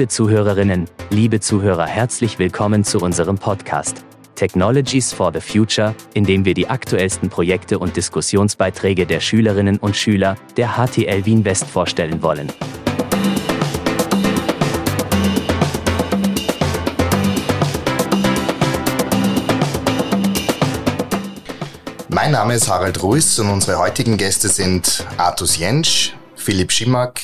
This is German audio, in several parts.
Liebe Zuhörerinnen, liebe Zuhörer, herzlich willkommen zu unserem Podcast Technologies for the Future, in dem wir die aktuellsten Projekte und Diskussionsbeiträge der Schülerinnen und Schüler der HTL Wien West vorstellen wollen. Mein Name ist Harald Ruiz und unsere heutigen Gäste sind Artus Jentsch, Philipp Schimack,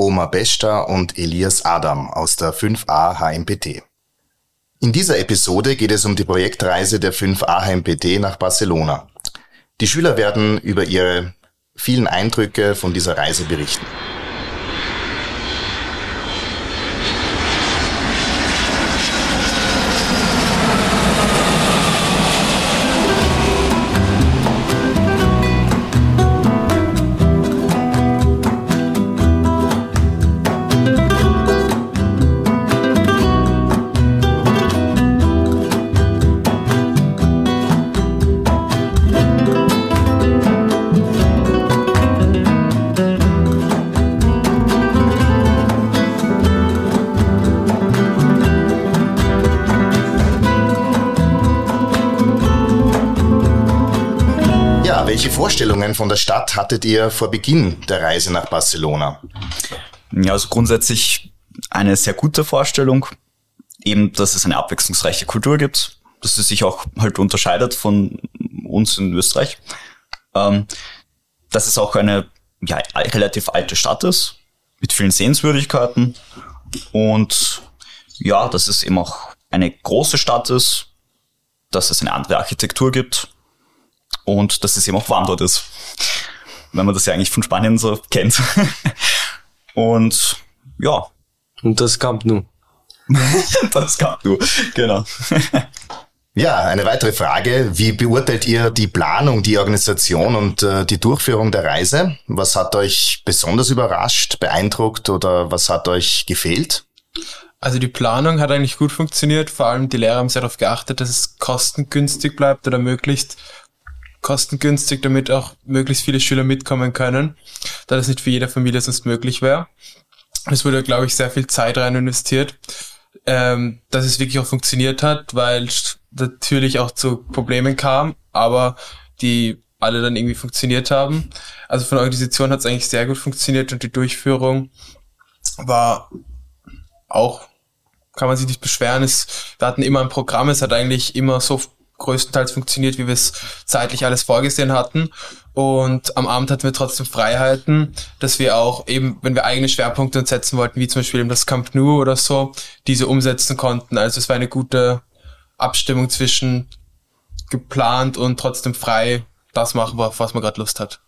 Omar Besta und Elias Adam aus der 5a HMPT. In dieser Episode geht es um die Projektreise der 5a HMPT nach Barcelona. Die Schüler werden über ihre vielen Eindrücke von dieser Reise berichten. Welche Vorstellungen von der Stadt hattet ihr vor Beginn der Reise nach Barcelona? Ja, also grundsätzlich eine sehr gute Vorstellung. Eben, dass es eine abwechslungsreiche Kultur gibt, dass sie sich auch halt unterscheidet von uns in Österreich. Ähm, dass es auch eine ja, relativ alte Stadt ist, mit vielen Sehenswürdigkeiten. Und ja, dass es eben auch eine große Stadt ist, dass es eine andere Architektur gibt und dass es eben auch warm dort ist. Wenn man das ja eigentlich von Spanien so kennt. und ja. Und das Camp Nou. das Camp Nou, genau. Ja, eine weitere Frage. Wie beurteilt ihr die Planung, die Organisation und äh, die Durchführung der Reise? Was hat euch besonders überrascht, beeindruckt oder was hat euch gefehlt? Also die Planung hat eigentlich gut funktioniert. Vor allem die Lehrer haben sehr darauf geachtet, dass es kostengünstig bleibt oder möglichst kostengünstig, damit auch möglichst viele Schüler mitkommen können, da das nicht für jede Familie sonst möglich wäre. Es wurde, glaube ich, sehr viel Zeit rein investiert, ähm, dass es wirklich auch funktioniert hat, weil natürlich auch zu Problemen kam, aber die alle dann irgendwie funktioniert haben. Also von der Organisation hat es eigentlich sehr gut funktioniert und die Durchführung war auch, kann man sich nicht beschweren. Es, wir hatten immer ein Programm, es hat eigentlich immer so größtenteils funktioniert, wie wir es zeitlich alles vorgesehen hatten. Und am Abend hatten wir trotzdem Freiheiten, dass wir auch eben, wenn wir eigene Schwerpunkte setzen wollten, wie zum Beispiel eben das Camp Nou oder so, diese umsetzen konnten. Also es war eine gute Abstimmung zwischen geplant und trotzdem frei das machen, was man gerade Lust hat.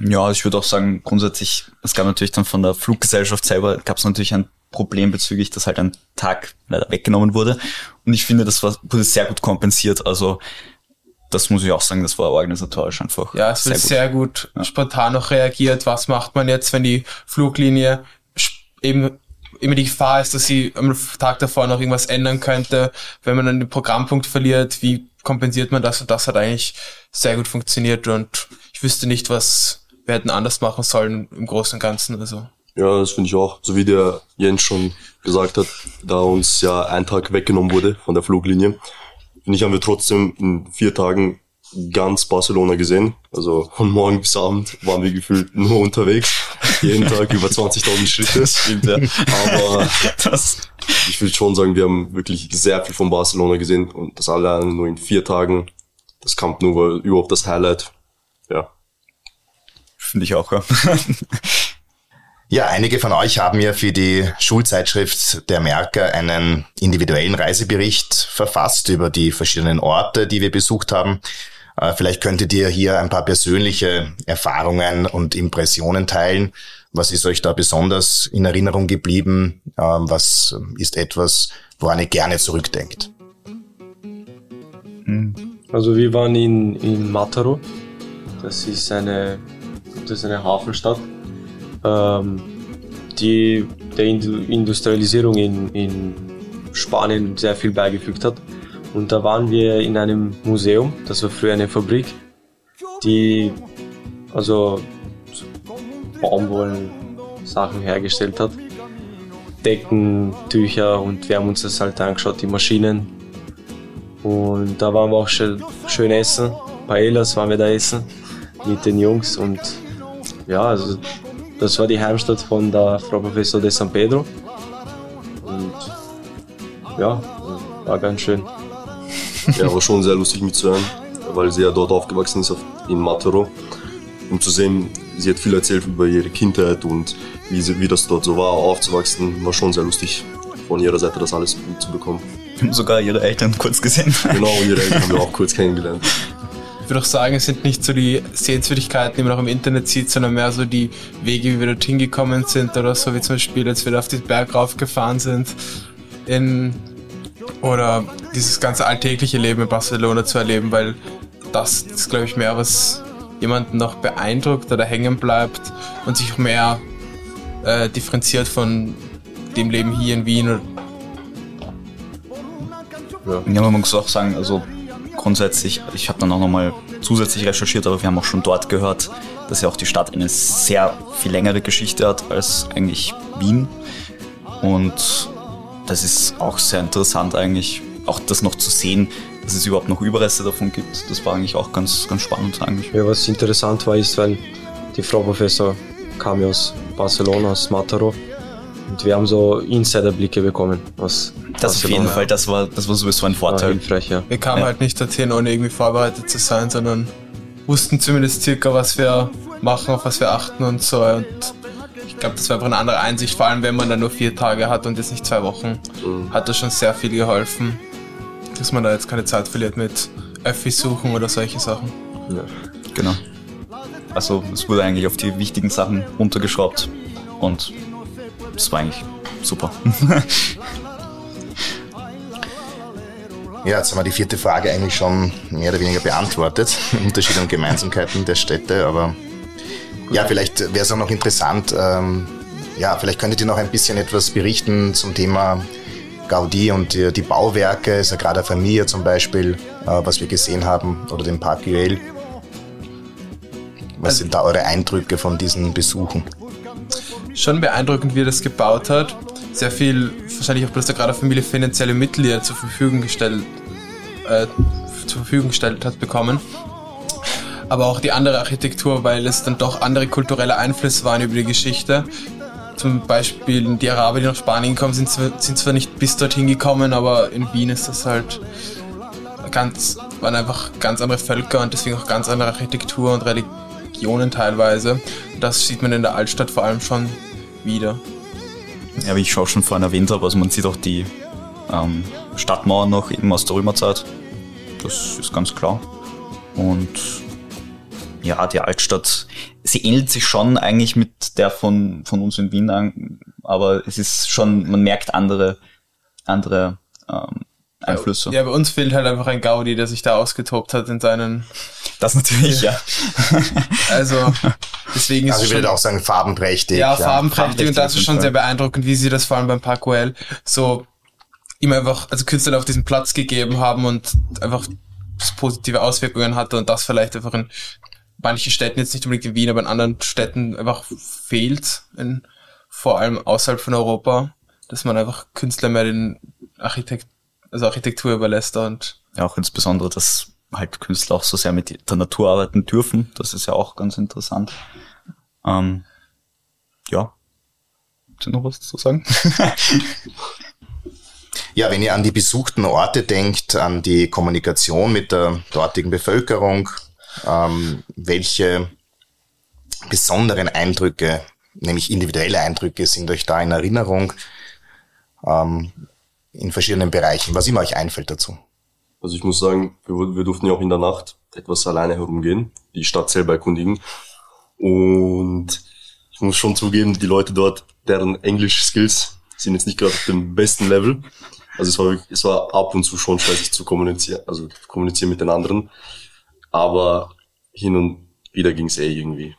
Ja, ich würde auch sagen, grundsätzlich, es gab natürlich dann von der Fluggesellschaft selber, gab es natürlich ein Problem bezüglich, dass halt ein Tag leider weggenommen wurde. Und ich finde, das war, wurde sehr gut kompensiert. Also das muss ich auch sagen, das war organisatorisch einfach. Ja, es wird sehr gut, sehr gut ja. spontan noch reagiert. Was macht man jetzt, wenn die Fluglinie eben immer die Gefahr ist, dass sie am Tag davor noch irgendwas ändern könnte, wenn man dann den Programmpunkt verliert, wie kompensiert man das? Und das hat eigentlich sehr gut funktioniert und ich wüsste nicht, was wir hätten anders machen sollen im Großen und Ganzen. Also. Ja, das finde ich auch. So wie der Jens schon gesagt hat, da uns ja ein Tag weggenommen wurde von der Fluglinie, finde ich, haben wir trotzdem in vier Tagen ganz Barcelona gesehen. Also von morgen bis Abend waren wir gefühlt nur unterwegs. Jeden Tag über 20.000 Schritte. Aber das, ich würde schon sagen, wir haben wirklich sehr viel von Barcelona gesehen und das alleine nur in vier Tagen. Das Camp nur war überhaupt das Highlight. Ja. Finde ich auch, ja. Ja, einige von euch haben ja für die Schulzeitschrift der Merker einen individuellen Reisebericht verfasst über die verschiedenen Orte, die wir besucht haben. Äh, vielleicht könntet ihr hier ein paar persönliche Erfahrungen und Impressionen teilen. Was ist euch da besonders in Erinnerung geblieben? Ähm, was ist etwas, woran ihr gerne zurückdenkt? Also wir waren in, in Mataro. Das ist eine, das ist eine Hafenstadt ähm, die der Industrialisierung in, in Spanien sehr viel beigefügt hat. Und da waren wir in einem Museum, das war früher eine Fabrik, die also Baumwollen Sachen hergestellt hat. Decken, Tücher und wir haben uns das halt angeschaut, die Maschinen. Und da waren wir auch schön, schön essen. Paellas waren wir da essen mit den Jungs und ja, also das war die Heimstatt von der Frau Professor de San Pedro. Und ja, war ganz schön. Ja, war schon sehr lustig mitzuhören, weil sie ja dort aufgewachsen ist in Matero. Um zu sehen, sie hat viel erzählt über ihre Kindheit und wie, sie, wie das dort so war, aufzuwachsen, war schon sehr lustig von ihrer Seite das alles mitzubekommen. Sogar ihre Eltern kurz gesehen. Genau, ihre Eltern haben wir auch kurz kennengelernt. Ich würde auch sagen, es sind nicht so die Sehenswürdigkeiten, die man auch im Internet sieht, sondern mehr so die Wege, wie wir dorthin gekommen sind oder so, wie zum Beispiel, als wir auf den Berg raufgefahren sind. In, oder dieses ganze alltägliche Leben in Barcelona zu erleben, weil das ist, glaube ich, mehr, was jemanden noch beeindruckt oder hängen bleibt und sich auch mehr äh, differenziert von dem Leben hier in Wien. Ja. ja, man muss auch sagen, also grundsätzlich, ich habe dann auch nochmal zusätzlich recherchiert, aber wir haben auch schon dort gehört, dass ja auch die Stadt eine sehr viel längere Geschichte hat als eigentlich Wien. Und das ist auch sehr interessant eigentlich, auch das noch zu sehen, dass es überhaupt noch Überreste davon gibt. Das war eigentlich auch ganz, ganz spannend eigentlich. Ja, was interessant war, ist, weil die Frau Professor kam ja aus Barcelona, aus Mataro. Und wir haben so Insiderblicke bekommen. Was das auf jeden Fall, das war, das war sowieso ein Vorteil. Hilfreich, ja. Wir kamen ja. halt nicht dorthin, ohne irgendwie vorbereitet zu sein, sondern wussten zumindest circa, was wir machen, auf was wir achten und so. Und ich glaube, das war einfach eine andere Einsicht, vor allem wenn man dann nur vier Tage hat und jetzt nicht zwei Wochen, mhm. hat das schon sehr viel geholfen, dass man da jetzt keine Zeit verliert mit Öffi suchen oder solche Sachen. Ja. Genau. Also es wurde eigentlich auf die wichtigen Sachen runtergeschraubt und das war eigentlich super. Ja, jetzt haben wir die vierte Frage eigentlich schon mehr oder weniger beantwortet. Unterschiede und Gemeinsamkeiten der Städte, aber ja, vielleicht wäre es auch noch interessant, ähm, ja, vielleicht könntet ihr noch ein bisschen etwas berichten zum Thema Gaudi und die, die Bauwerke, ist ja gerade Familie zum Beispiel, äh, was wir gesehen haben, oder den Park Güell. Was also, sind da eure Eindrücke von diesen Besuchen? Schon beeindruckend, wie er das gebaut hat. Sehr viel, wahrscheinlich auch bloß der gerade Familie finanzielle Mittel, die zur Verfügung gestellt, äh, zur Verfügung gestellt hat, bekommen. Aber auch die andere Architektur, weil es dann doch andere kulturelle Einflüsse waren über die Geschichte. Zum Beispiel die Araber, die nach Spanien kommen, sind, sind zwar nicht bis dorthin gekommen, aber in Wien ist das halt ganz, waren einfach ganz andere Völker und deswegen auch ganz andere Architektur und Religion Regionen teilweise. Das sieht man in der Altstadt vor allem schon wieder. Ja, wie ich auch schon vorhin erwähnt habe, also man sieht auch die ähm, Stadtmauern noch eben aus der Römerzeit. Das ist ganz klar. Und ja, die Altstadt, sie ähnelt sich schon eigentlich mit der von, von uns in Wien an, aber es ist schon, man merkt andere, andere ähm, Einflüsse. Ja, bei uns fehlt halt einfach ein Gaudi, der sich da ausgetobt hat in seinen. Das natürlich, ja. also, deswegen ist also ich würde auch sagen, farbenprächtig. Ja, ja farbenprächtig, farbenprächtig und das ist schon sehr beeindruckend, wie sie das vor allem beim Parkwell so ihm einfach, also Künstler auf diesen Platz gegeben haben und einfach positive Auswirkungen hatte und das vielleicht einfach in manchen Städten, jetzt nicht unbedingt in Wien, aber in anderen Städten einfach fehlt, in, vor allem außerhalb von Europa, dass man einfach Künstler mehr den Architekt also Architektur überlässt und ja auch insbesondere, dass halt Künstler auch so sehr mit der Natur arbeiten dürfen. Das ist ja auch ganz interessant. Ähm, ja. Hast du noch was zu sagen? ja, wenn ihr an die besuchten Orte denkt, an die Kommunikation mit der dortigen Bevölkerung, ähm, welche besonderen Eindrücke, nämlich individuelle Eindrücke, sind euch da in Erinnerung? Ähm, in verschiedenen Bereichen, was immer euch einfällt dazu. Also ich muss sagen, wir, wir durften ja auch in der Nacht etwas alleine herumgehen, die Stadt selber erkundigen. Und ich muss schon zugeben, die Leute dort, deren Englisch-Skills sind jetzt nicht gerade auf dem besten Level. Also es war, es war ab und zu schon schwierig zu kommunizieren, also kommunizieren mit den anderen. Aber hin und wieder ging es eh irgendwie.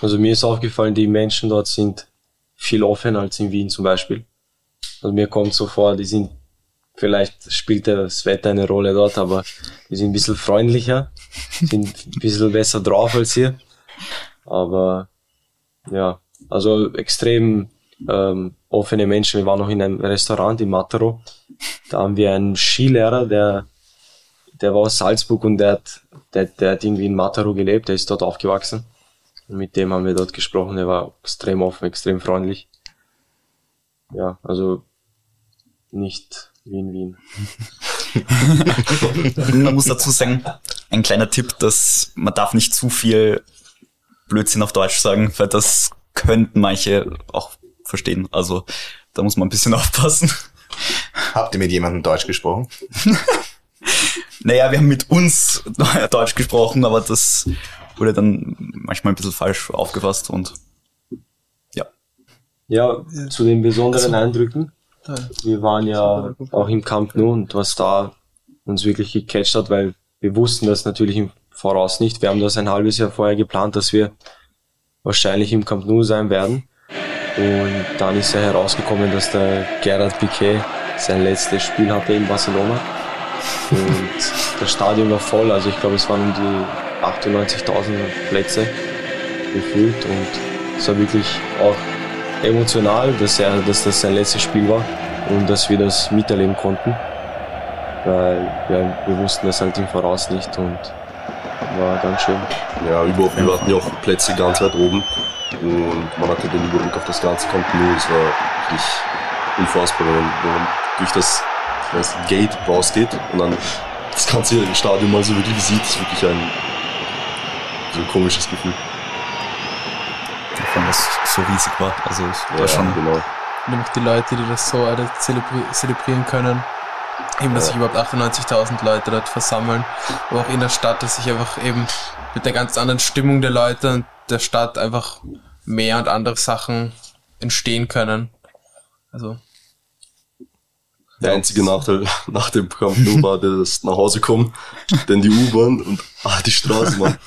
Also mir ist aufgefallen, die Menschen dort sind viel offener als in Wien zum Beispiel. Also mir kommt so vor, die sind, vielleicht spielt das Wetter eine Rolle dort, aber die sind ein bisschen freundlicher, sind ein bisschen besser drauf als hier. Aber ja, also extrem ähm, offene Menschen. Wir waren noch in einem Restaurant in Mataro. Da haben wir einen Skilehrer, der, der war aus Salzburg und der hat, der, der hat irgendwie in Mataro gelebt, der ist dort aufgewachsen. Und mit dem haben wir dort gesprochen, der war extrem offen, extrem freundlich. Ja, also nicht wie in Wien. man muss dazu sagen, ein kleiner Tipp, dass man darf nicht zu viel Blödsinn auf Deutsch sagen, weil das könnten manche auch verstehen. Also da muss man ein bisschen aufpassen. Habt ihr mit jemandem Deutsch gesprochen? naja, wir haben mit uns Deutsch gesprochen, aber das wurde dann manchmal ein bisschen falsch aufgefasst und ja. Ja, zu den besonderen Eindrücken. Wir waren ja auch im Camp Nou und was da uns wirklich gecatcht hat, weil wir wussten das natürlich im Voraus nicht. Wir haben das ein halbes Jahr vorher geplant, dass wir wahrscheinlich im Camp Nou sein werden. Und dann ist ja herausgekommen, dass der Gerard Piquet sein letztes Spiel hatte in Barcelona. Und das Stadion war voll, also ich glaube, es waren um die 98.000 Plätze gefüllt und es war wirklich auch emotional, dass, er, dass das sein letztes Spiel war und dass wir das miterleben konnten. Weil ja, wir wussten das halt im Voraus nicht und war ganz schön. Ja, überhaupt, wir hatten ja auch Plätze ganz weit oben und man hatte den Überblick auf das ganze Nou. Es war wirklich unfassbar, wenn man durch das, das Gate rausgeht und dann das ganze Stadion mal so wirklich sieht, ist wirklich ein, so ein komisches Gefühl. Allem, was so riesig war. Also es war Ja, schon genau. Nämlich die Leute, die das so alle zelebri zelebrieren können. Eben, dass sich überhaupt 98.000 Leute dort versammeln. Aber auch in der Stadt, dass sich einfach eben mit der ganz anderen Stimmung der Leute und der Stadt einfach mehr und andere Sachen entstehen können. Also, Der einzige Nachteil nach dem Camp Nou war das nach Hause kommen, denn die U-Bahn und ah, die Straßen waren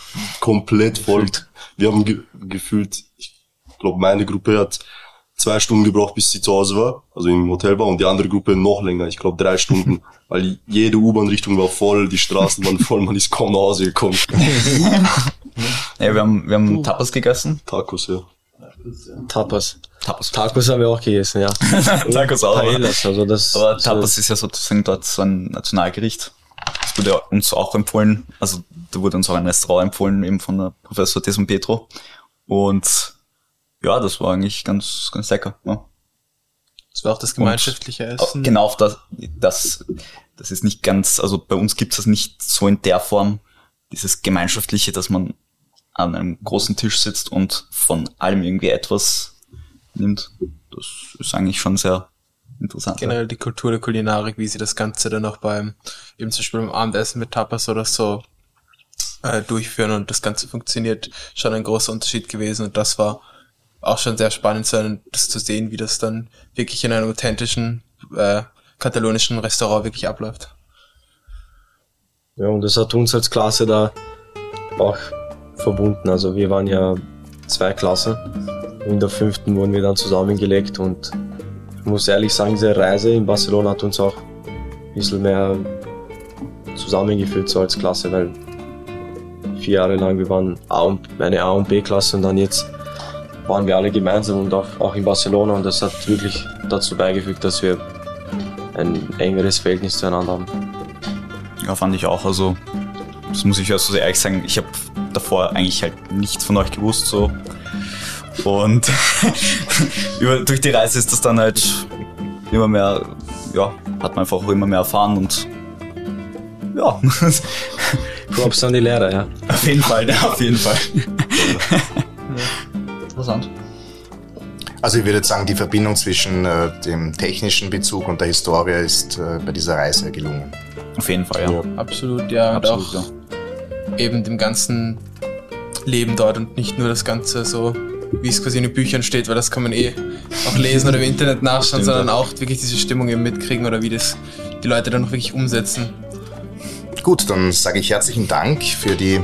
komplett voll. Wir haben ge gefühlt, glaube, meine Gruppe hat zwei Stunden gebraucht, bis sie zu Hause war, also im Hotel war, und die andere Gruppe noch länger, ich glaube drei Stunden, weil jede U-Bahn-Richtung war voll, die Straßen waren voll, man ist kaum nach Hause gekommen. Ja, wir haben, wir haben Tapas gegessen. Tacos, ja. Tapas. Tapas. Tacos haben wir auch gegessen, ja. Tacos auch. aber- Paellas, also das. Aber Tapas ist ja sozusagen dort so ein Nationalgericht. Das wurde uns auch empfohlen, also da wurde uns auch ein Restaurant empfohlen, eben von der Professor Deson Petro. Und ja, das war eigentlich ganz, ganz lecker. Ja. das war auch das gemeinschaftliche Essen. Genau, das, das, das ist nicht ganz, also bei uns gibt es das nicht so in der Form, dieses Gemeinschaftliche, dass man an einem großen Tisch sitzt und von allem irgendwie etwas nimmt. Das ist eigentlich schon sehr interessant. generell die Kultur der Kulinarik, wie sie das Ganze dann auch beim, eben zum Beispiel beim Abendessen mit Tapas oder so äh, durchführen und das Ganze funktioniert, schon ein großer Unterschied gewesen und das war auch schon sehr spannend, so das zu sehen, wie das dann wirklich in einem authentischen äh, katalonischen Restaurant wirklich abläuft. Ja, und das hat uns als Klasse da auch verbunden. Also wir waren ja zwei Klassen. In der fünften wurden wir dann zusammengelegt und ich muss ehrlich sagen, diese Reise in Barcelona hat uns auch ein bisschen mehr zusammengeführt so als Klasse, weil vier Jahre lang wir waren A und, eine A und B Klasse und dann jetzt waren wir alle gemeinsam und auch, auch in Barcelona und das hat wirklich dazu beigefügt, dass wir ein engeres Verhältnis zueinander haben. Ja, fand ich auch. Also, das muss ich also sehr ehrlich sagen. Ich habe davor eigentlich halt nichts von euch gewusst, so. Und über, durch die Reise ist das dann halt immer mehr, ja, hat man einfach auch immer mehr erfahren und ja, Props an die Lehrer, ja. auf jeden Fall, ja, auf jeden Fall. Interessant. Also ich würde jetzt sagen, die Verbindung zwischen äh, dem technischen Bezug und der Historie ist äh, bei dieser Reise gelungen. Auf jeden Fall, ja. Ja. Absolut, ja. Absolut, und auch eben dem ganzen Leben dort und nicht nur das Ganze so, wie es quasi in den Büchern steht, weil das kann man eh auch lesen oder im Internet nachschauen, Stimmt, sondern ja. auch wirklich diese Stimmung eben mitkriegen oder wie das die Leute dann auch wirklich umsetzen. Gut, dann sage ich herzlichen Dank für die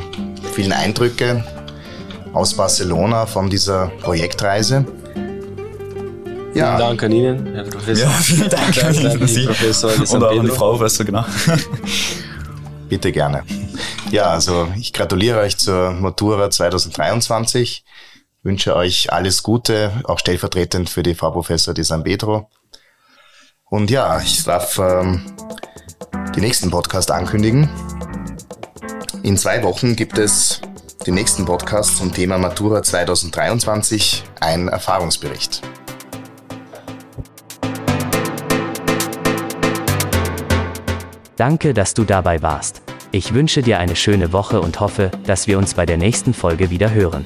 vielen Eindrücke aus Barcelona von dieser Projektreise. Ja, Vielen Dank an Ihnen, Herr Professor. Ja, vielen Dank Dank an die Sie. Professor Und auch an die. Frau, weißt du, genau. bitte gerne. Ja, also ich gratuliere euch zur Matura 2023. wünsche euch alles Gute, auch stellvertretend für die Frau Professor Di San Pedro. Und ja, ich darf ähm, die nächsten Podcast ankündigen. In zwei Wochen gibt es den nächsten Podcast zum Thema Matura 2023, ein Erfahrungsbericht. Danke, dass du dabei warst. Ich wünsche dir eine schöne Woche und hoffe, dass wir uns bei der nächsten Folge wieder hören.